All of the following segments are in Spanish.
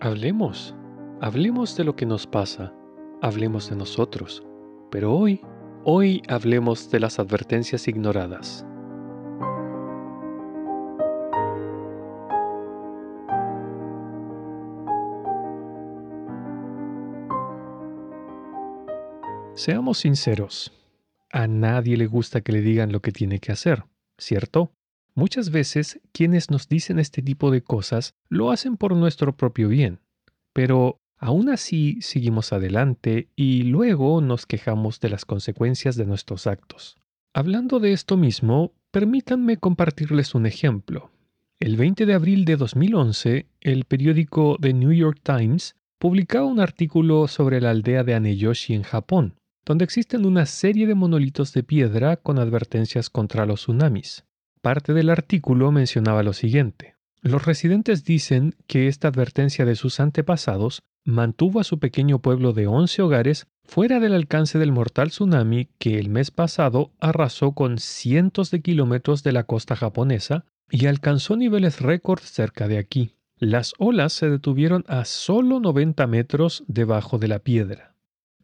Hablemos, hablemos de lo que nos pasa, hablemos de nosotros, pero hoy, hoy hablemos de las advertencias ignoradas. Seamos sinceros, a nadie le gusta que le digan lo que tiene que hacer, ¿cierto? Muchas veces quienes nos dicen este tipo de cosas lo hacen por nuestro propio bien, pero aún así seguimos adelante y luego nos quejamos de las consecuencias de nuestros actos. Hablando de esto mismo, permítanme compartirles un ejemplo. El 20 de abril de 2011, el periódico The New York Times publicaba un artículo sobre la aldea de Aneyoshi en Japón, donde existen una serie de monolitos de piedra con advertencias contra los tsunamis. Parte del artículo mencionaba lo siguiente. Los residentes dicen que esta advertencia de sus antepasados mantuvo a su pequeño pueblo de 11 hogares fuera del alcance del mortal tsunami que el mes pasado arrasó con cientos de kilómetros de la costa japonesa y alcanzó niveles récord cerca de aquí. Las olas se detuvieron a solo 90 metros debajo de la piedra.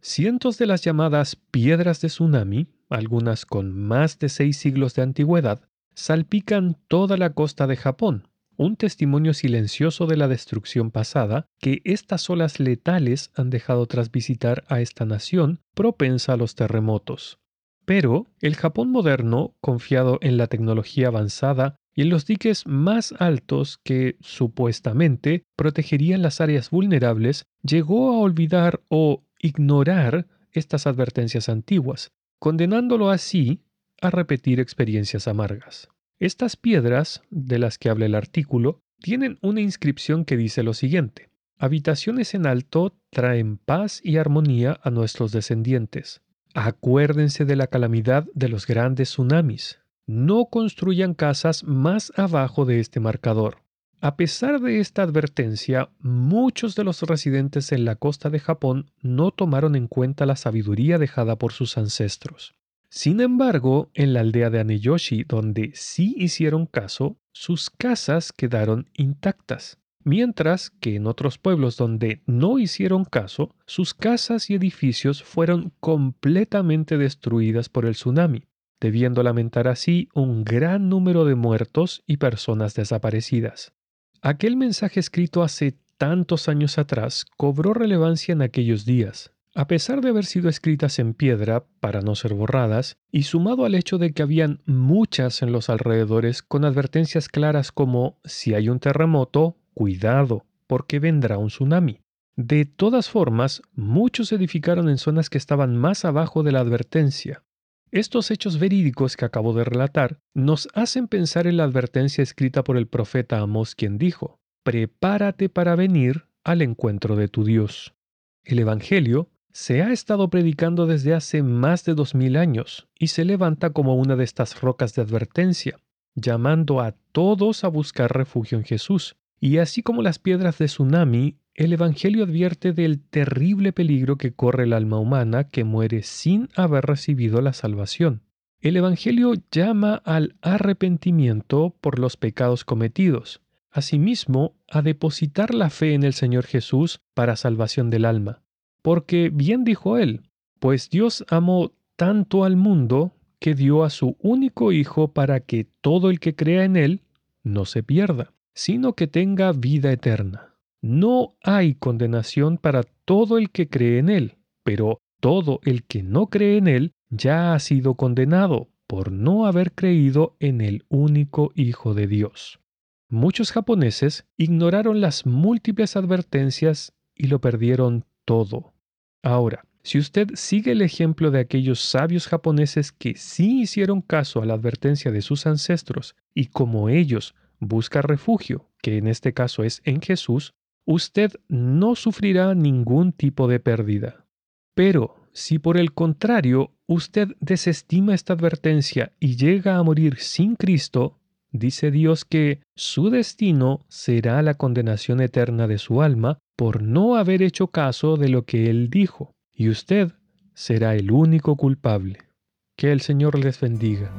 Cientos de las llamadas piedras de tsunami, algunas con más de seis siglos de antigüedad, salpican toda la costa de Japón, un testimonio silencioso de la destrucción pasada que estas olas letales han dejado tras visitar a esta nación propensa a los terremotos. Pero el Japón moderno, confiado en la tecnología avanzada y en los diques más altos que supuestamente protegerían las áreas vulnerables, llegó a olvidar o ignorar estas advertencias antiguas, condenándolo así a repetir experiencias amargas. Estas piedras, de las que habla el artículo, tienen una inscripción que dice lo siguiente. Habitaciones en alto traen paz y armonía a nuestros descendientes. Acuérdense de la calamidad de los grandes tsunamis. No construyan casas más abajo de este marcador. A pesar de esta advertencia, muchos de los residentes en la costa de Japón no tomaron en cuenta la sabiduría dejada por sus ancestros. Sin embargo, en la aldea de Aneyoshi, donde sí hicieron caso, sus casas quedaron intactas, mientras que en otros pueblos donde no hicieron caso, sus casas y edificios fueron completamente destruidas por el tsunami, debiendo lamentar así un gran número de muertos y personas desaparecidas. Aquel mensaje escrito hace tantos años atrás cobró relevancia en aquellos días, a pesar de haber sido escritas en piedra para no ser borradas, y sumado al hecho de que habían muchas en los alrededores con advertencias claras como si hay un terremoto, cuidado, porque vendrá un tsunami. De todas formas, muchos edificaron en zonas que estaban más abajo de la advertencia. Estos hechos verídicos que acabo de relatar nos hacen pensar en la advertencia escrita por el profeta Amós quien dijo, Prepárate para venir al encuentro de tu Dios. El Evangelio se ha estado predicando desde hace más de dos mil años y se levanta como una de estas rocas de advertencia, llamando a todos a buscar refugio en Jesús. Y así como las piedras de tsunami, el Evangelio advierte del terrible peligro que corre el alma humana que muere sin haber recibido la salvación. El Evangelio llama al arrepentimiento por los pecados cometidos, asimismo a depositar la fe en el Señor Jesús para salvación del alma. Porque bien dijo él, pues Dios amó tanto al mundo que dio a su único Hijo para que todo el que crea en él no se pierda, sino que tenga vida eterna. No hay condenación para todo el que cree en él, pero todo el que no cree en él ya ha sido condenado por no haber creído en el único Hijo de Dios. Muchos japoneses ignoraron las múltiples advertencias y lo perdieron todo. Ahora, si usted sigue el ejemplo de aquellos sabios japoneses que sí hicieron caso a la advertencia de sus ancestros y como ellos busca refugio, que en este caso es en Jesús, usted no sufrirá ningún tipo de pérdida. Pero si por el contrario usted desestima esta advertencia y llega a morir sin Cristo, dice Dios que su destino será la condenación eterna de su alma por no haber hecho caso de lo que Él dijo, y usted será el único culpable. Que el Señor les bendiga.